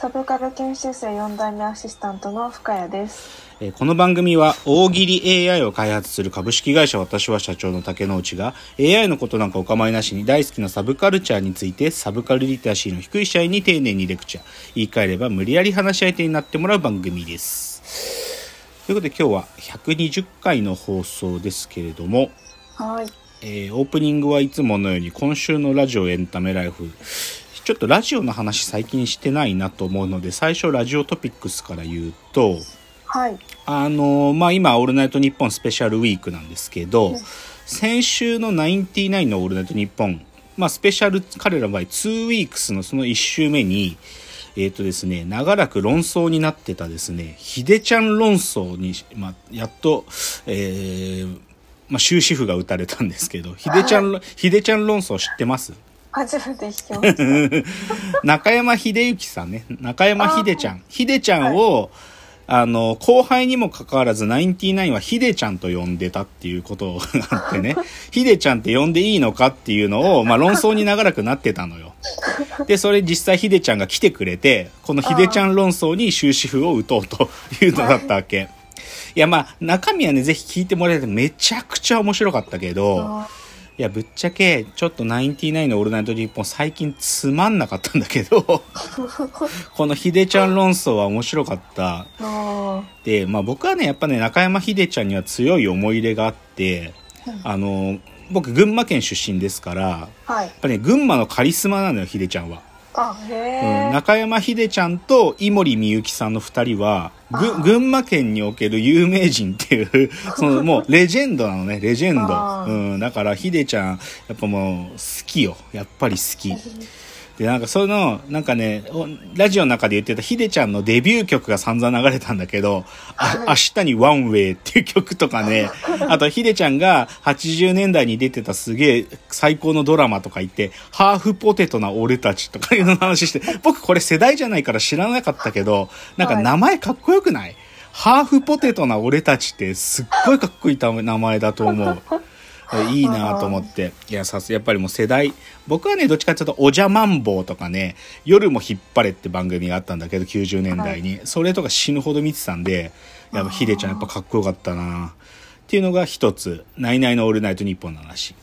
サブカル研修生4代目アシスタントの深谷です。えーこの番組は大喜利 AI を開発する株式会社私は社長の竹之内が AI のことなんかお構いなしに大好きなサブカルチャーについてサブカルリテラシーの低い社員に丁寧にレクチャー言い換えれば無理やり話し相手になってもらう番組ですということで今日は120回の放送ですけれども、はい。えーオープニングはいつものように今週のラジオエンタメライフちょっとラジオの話最近してないなと思うので最初ラジオトピックスから言うとはい。あのまあ今「オールナイトニッポン」スペシャルウィークなんですけど、先週の「ナインティナインのオールナイトニッポン」まあスペシャル彼らの場合2ウィークスのその1週目にえっ、とですね長らく論争になってたですねひでちゃん論争に、まあ、やっとえーまあ、終止符が打たれたんですけど、ひでちゃん、ひでちゃん論争知ってます？初めて聞きました。中山秀幸さんね。中山秀ちゃん。秀ちゃんを、あの、後輩にもかかわらず、ナインティナインは秀ちゃんと呼んでたっていうことがあってね、秀ちゃんって呼んでいいのかっていうのを、まあ論争に長らくなってたのよ。で、それ実際秀ちゃんが来てくれて、この秀ちゃん論争に終止符を打とうというのだったわけ。いや、まあ、中身はね、ぜひ聞いてもらえてめちゃくちゃ面白かったけど、あいや、ぶっちゃけ、ちょっとナインティナインのオールナイトニッポン最近つまんなかったんだけど、このヒデちゃん論争は面白かった。あで、まあ僕はね、やっぱね、中山秀ちゃんには強い思い入れがあって、あの、僕、群馬県出身ですから、やはい。っぱね、群馬のカリスマなのよ、秀ちゃんは。うん、え。中山秀ちゃんと井森美幸さんの二人は、ぐ群馬県における有名人っていう、そのもうレジェンドなのね、レジェンド。うん、だから秀ちゃん、やっぱもう好きよ。やっぱり好き。で、なんかその、なんかね、おラジオの中で言ってたヒデちゃんのデビュー曲が散々流れたんだけど、あ明日にワンウェイっていう曲とかね、あとヒデちゃんが80年代に出てたすげえ最高のドラマとか言って、ハーフポテトな俺たちとかいうの話して、僕これ世代じゃないから知らなかったけど、なんか名前かっこよくない？ハーフポテトな俺たちってすっごいかっこいい名前だと思う。いいなと思って。いや、さすやっぱりもう世代。僕はね、どっちかっていうと、おじゃまんぼうとかね、夜も引っ張れって番組があったんだけど、90年代に。それとか死ぬほど見てたんで、やっぱヒデちゃんやっぱかっこよかったなっていうのが一つ。ナイナイのオールナイトニッポンの話。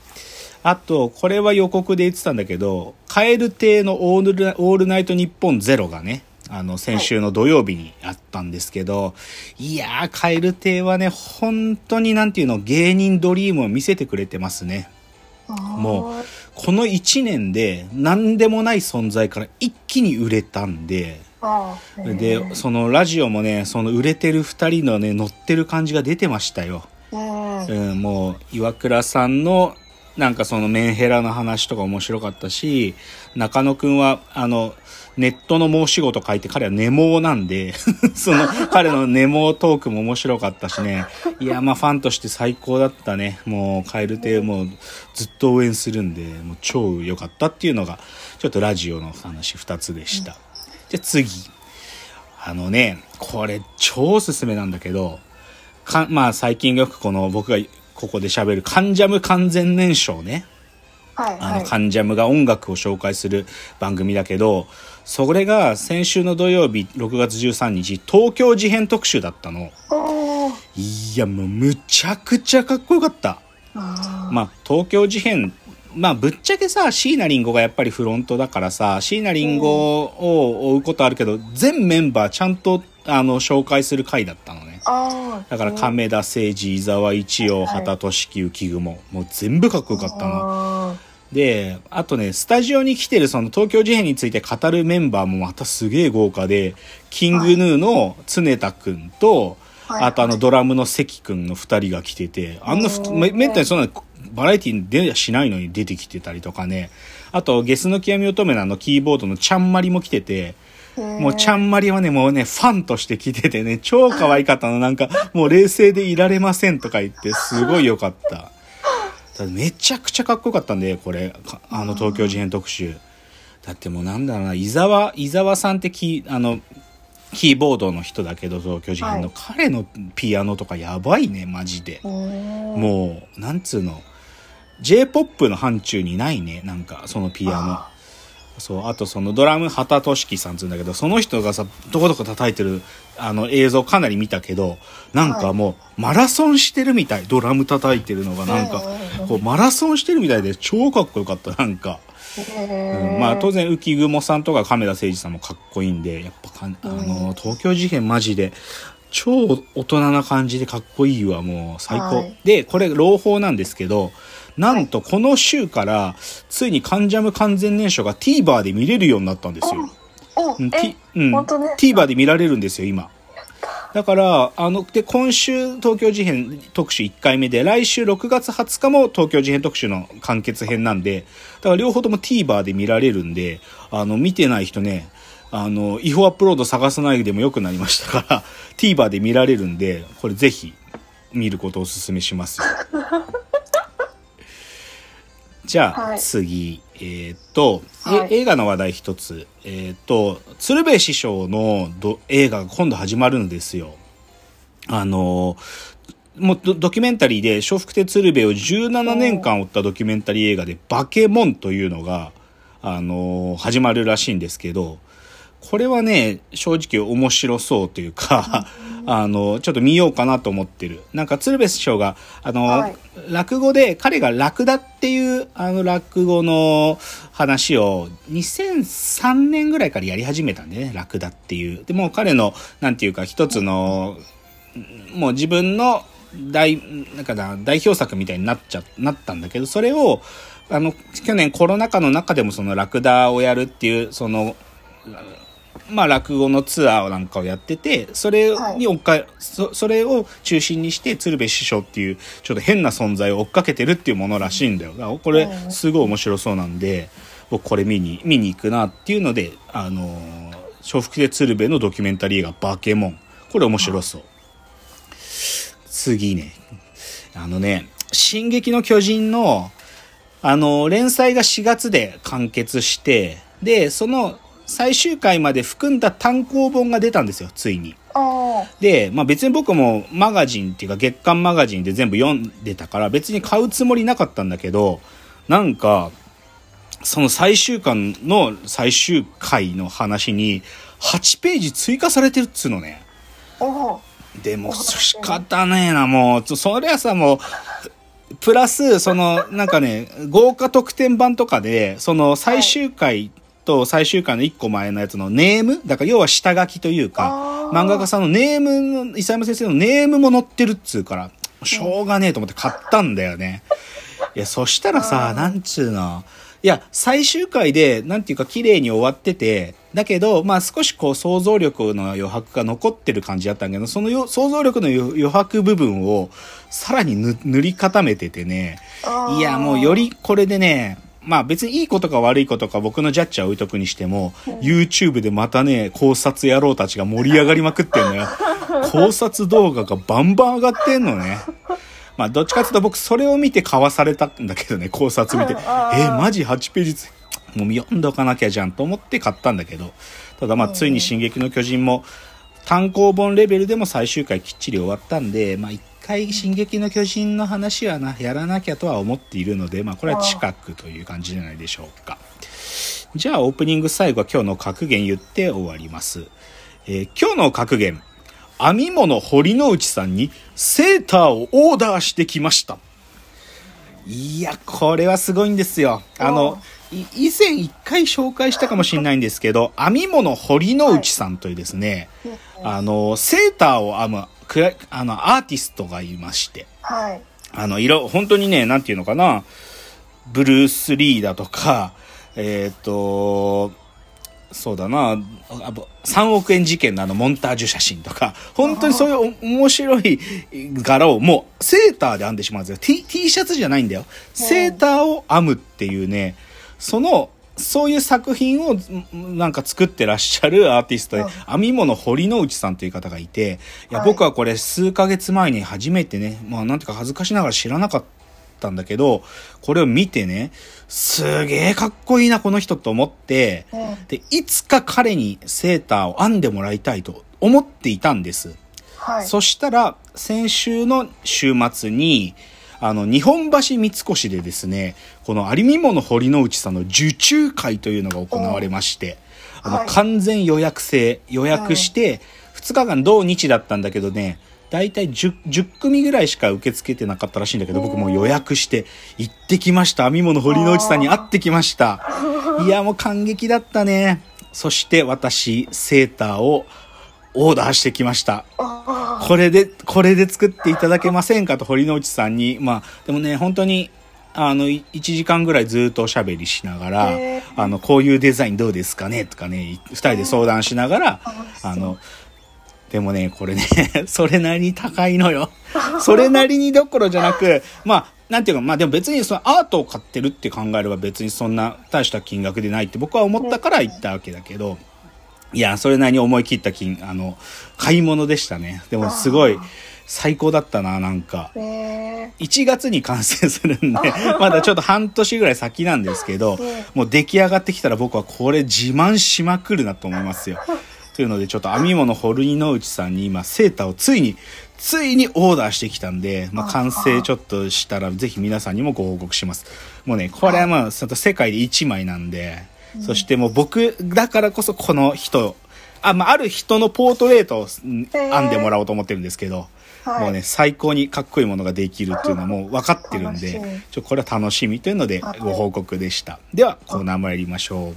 あと、これは予告で言ってたんだけど、カエル亭のオールオールナイトニッポンゼロがね、あの、先週の土曜日にあったんですけど、い、やー、カエル亭はね、本当になんていうの、芸人ドリームを見せてくれてますね。もう、この1年で何でもない存在から一気に売れたんで、で、そのラジオもね、その売れてる2人のね、乗ってる感じが出てましたよ。うん。うん、もう岩倉さんのなんかそのメンヘラの話とか面白かったし中野くんはあのネットの申し子と書いて彼はネモなんで その彼のネモトークも面白かったしね。いやまあファンとして最高だったね。もう蛙亭もうずっと応援するんでもう超良かったっていうのがちょっとラジオの話2つでした、じゃ次。あのねこれ超おすすめなんだけどかまあ最近よくこの僕がここで喋るカンジャム完全燃焼ね。はい。あの、はい。カンジャムが音楽を紹介する番組だけど、それが先週の土曜日6月13日、東京事変特集だったの。いや、もうむちゃくちゃかっこよかった。あまあ、東京事変、まあ、ぶっちゃけさ、椎名林檎がやっぱりフロントだからさ、椎名林檎を追うことあるけど、全メンバーちゃんと、あの、紹介する回だったのね。だから亀田誠治伊沢一葉はい畑俊樹浮雲。もう全部かっこよかったの。あであとねスタジオに来てるその東京事変について語るメンバーもまたすげえ豪華でキングヌーの常田くんと、はい。あとあのドラムの関くんの2人が来ててあんなめめったにそんなバラエティに出やしないのに出てきてたりとかね。あとゲスの極み乙女のあのキーボードのちゃんまりも来てて。もうちゃんまりはね、もうね、ファンとして来ててね、超可愛かったの。なんか、もう冷静でいられませんとか言って、すごい良かった。だめちゃくちゃかっこよかったんで、これ、かあの東京事変特集。だってもうなんだろうな、伊沢、伊沢さんってキー、あの、キーボードの人だけど、東京事変の、はい彼のピアノとかやばいね、マジで。ももう、なんつうの、J-POP の範疇にないね、なんか、そのピアノあ。そう、あとそのドラム、畑俊樹さんっつうんだけど、その人がさ、どこどこ叩いてる、あの映像かなり見たけど、なんかもう、マラソンしてるみたい、ドラム叩いてるのが、なんかこう、マラソンしてるみたいで、超かっこよかった、なんか。うんまあ当然浮雲さんとか亀田誠治さんもかっこいいんでやっぱかんあの東京事変マジで超大人な感じでかっこいいわもう最高、はい。でこれ朗報なんですけどなんとこの週からついに「関ジャム完全燃焼」が TVer で見れるようになったんですよ。うん TVer で見られるんですよ今。だから、あの、で、今週東京事変特集1回目で、来週6月20日も東京事変特集の完結編なんで、だから両方とも TVer で見られるんで、あの、見てない人ね、あの、違法アップロード探さないでもよくなりましたから、TVer で見られるんで、これぜひ見ることをお勧めしますよ。じゃあ、はい次、えーっと、えはい映画の話題一つ。えーっと、鶴瓶師匠のど映画が今度始まるんですよ。あのもうドドキュメンタリーで笑福亭鶴瓶を17年間追ったドキュメンタリー映画で「バケモン」というのが、あの始まるらしいんですけどこれはね正直面白そうというか、あのちょっと見ようかなと思ってる。なんか鶴瓶師匠があの、はい。落語で彼がラクダっていうあの落語の話を2003年ぐらいからやり始めたんでねラクダっていう。でもう彼のなんていうか一つのもう自分の大、なんかな、代表作みたいになっちゃ、なったんだけど、それを、あの、去年コロナ禍の中でもそのラクダをやるっていう、その、まあ落語のツアーなんかをやってて、それに追っか、そそれを中心にして鶴瓶師匠っていうちょっと変な存在を追っかけてるっていうものらしいんだよ。だこれうんすごい面白そうなんで、僕これ見に、見に行くなっていうので、あのー、笑福亭鶴瓶のドキュメンタリー映画バケモン。これ面白そう。次ね。あのね、進撃の巨人の、あの、連載が4月で完結して、で、その最終回まで含んだ単行本が出たんですよ、ついに。あで、まあ別に僕もマガジンっていうか月刊マガジンで全部読んでたから別に買うつもりなかったんだけど、なんか、その最終巻の最終回の話に8ページ追加されてるっつうのね。でも仕方ねえな、もう。そそりゃさ、もう、プラス、その、なんかね、豪華特典版とかで、その最終回と最終回の1個前のやつのネーム？だから要は下書きというか、漫画家さんのネームの、伊佐山先生のネームも載ってるっつうから、しょうがねえと思って買ったんだよね。いや、そしたらさ、なんちゅうの？いや、最終回で、なんていうか綺麗に終わってて、だけど、まあ少しこう想像力の余白が残ってる感じだったんだけど、そのよ想像力の余余白部分をさらに塗塗り固めててね、いや、もうよりこれでね、まあ別にいいことか悪いことか僕のジャッジは置いとくにしても、YouTube でまたね、考察野郎たちが盛り上がりまくってんのよ。考察動画がバンバン上がってんのね。まあどっちかっていうと僕それを見て買わされたんだけどね、考察見て。えマジ8ページつもう読んどかなきゃじゃんと思って買ったんだけど、ただまあついに進撃の巨人も単行本レベルでも最終回きっちり終わったんで、まあ一回進撃の巨人の話はな、やらなきゃとは思っているので、まあこれは近くという感じじゃないでしょうか。じゃあオープニング最後は今日の格言言って終わります。えー今日の格言。編み物堀之内さんにセーターをオーダーしてきました。いや、これはすごいんですよ。あの、以前一回紹介したかもしれないんですけど、編み物堀之内さんというですね、あの、セーターを編む、あの、アーティストがいまして、はい。あの、色、本当にね、なんていうのかな、ブルース・リーだとか、えっ、と、そうだな、あぼ3億円事件のあのモンタージュ写真とか、本当にそういうお面白い柄をもうセーターで編んでしまうんですよ。T, T シャツじゃないんだよ。セーターを編むっていうね、その、そういう作品をんなんか作ってらっしゃるアーティストで、うん編み物堀之内さんという方がいて、いや、はい僕はこれ数ヶ月前に初めてね、まあなんていうか恥ずかしながら知らなかったんだけど、これを見てね、すげえかっこいいな、この人と思って、うんで、いつか彼にセーターを編んでもらいたいと思っていたんです。はい。そしたら、先週の週末に、あの、日本橋三越でですね、この有見物堀之内さんの受注会というのが行われまして、あの、はい完全予約制、予約して、2日間同日だったんだけどね、だいたい 10, 10組ぐらいしか受け付けてなかったらしいんだけど、僕もう予約して行ってきました。編み物堀之内さんに会ってきました。いや、もう感激だったね。そして私、セーターをオーダーしてきました。あこれで、これで作っていただけませんかと堀之内さんに、まあ、でもね、本当に、あの、い1時間ぐらいずっとおしゃべりしながらあの、こういうデザインどうですかねとかね、2人で相談しながら、ーあの、でもね、これね、それなりに高いのよ。それなりにどころじゃなく、まあ、なんていうか、まあでも別にそのアートを買ってるって考えれば別にそんな大した金額でないって僕は思ったから言ったわけだけど、いや、それなりに思い切った金、あの、買い物でしたね。でもすごい最高だったな、なんか。ーえ1月に完成するんで、まだちょっと半年ぐらい先なんですけど、もう出来上がってきたら僕はこれ自慢しまくるなと思いますよ。というので、ちょっと編み物ホルニの内さんに今、セーターをついに、ついにオーダーしてきたんで、まあ、完成ちょっとしたら、ぜひ皆さんにもご報告します。もうね、これはまあ、ちょっと世界で1枚なんで、そしてもう僕だからこそこの人、あ、まあ、ある人のポートレートを編んでもらおうと思ってるんですけど、はいもうね、最高にかっこいいものができるっていうのはもう分かってるんでちょこれは楽しみというのではいご報告でした。では、コーナー参りましょう。